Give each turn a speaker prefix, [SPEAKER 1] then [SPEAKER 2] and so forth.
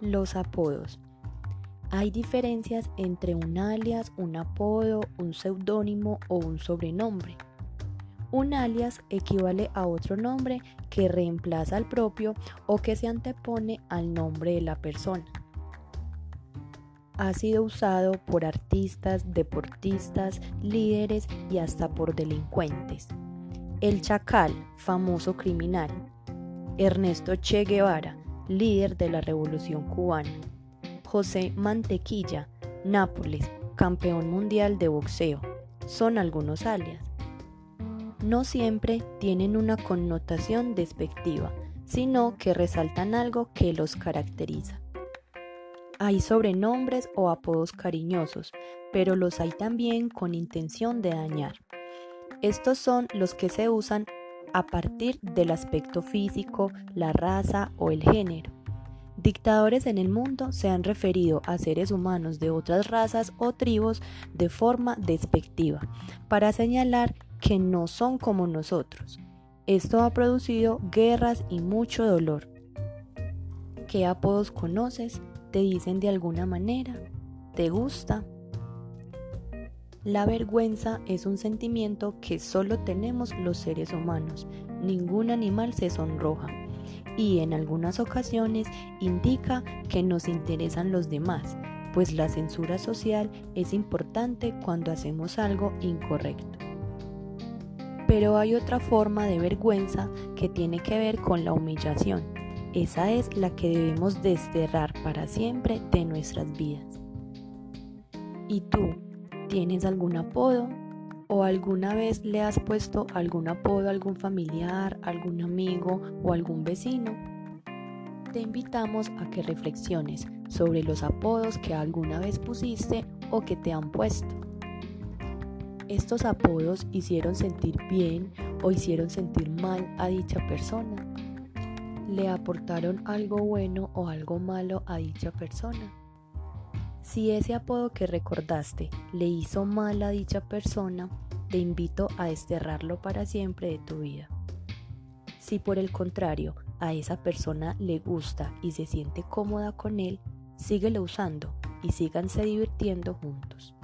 [SPEAKER 1] Los apodos. Hay diferencias entre un alias, un apodo, un seudónimo o un sobrenombre. Un alias equivale a otro nombre que reemplaza al propio o que se antepone al nombre de la persona. Ha sido usado por artistas, deportistas, líderes y hasta por delincuentes. El Chacal, famoso criminal. Ernesto Che Guevara, líder de la Revolución cubana. José Mantequilla, Nápoles, campeón mundial de boxeo. Son algunos alias. No siempre tienen una connotación despectiva, sino que resaltan algo que los caracteriza. Hay sobrenombres o apodos cariñosos, pero los hay también con intención de dañar. Estos son los que se usan a partir del aspecto físico, la raza o el género. Dictadores en el mundo se han referido a seres humanos de otras razas o tribus de forma despectiva, para señalar que no son como nosotros. Esto ha producido guerras y mucho dolor. ¿Qué apodos conoces? ¿Te dicen de alguna manera? ¿Te gusta? La vergüenza es un sentimiento que solo tenemos los seres humanos. Ningún animal se sonroja y en algunas ocasiones indica que nos interesan los demás, pues la censura social es importante cuando hacemos algo incorrecto. Pero hay otra forma de vergüenza que tiene que ver con la humillación. Esa es la que debemos desterrar para siempre de nuestras vidas. ¿Y tú? ¿Tienes algún apodo? ¿O alguna vez le has puesto algún apodo a algún familiar, algún amigo o algún vecino? Te invitamos a que reflexiones sobre los apodos que alguna vez pusiste o que te han puesto. ¿Estos apodos hicieron sentir bien o hicieron sentir mal a dicha persona? ¿Le aportaron algo bueno o algo malo a dicha persona? Si ese apodo que recordaste le hizo mal a dicha persona, te invito a desterrarlo para siempre de tu vida. Si por el contrario a esa persona le gusta y se siente cómoda con él, síguelo usando y síganse divirtiendo juntos.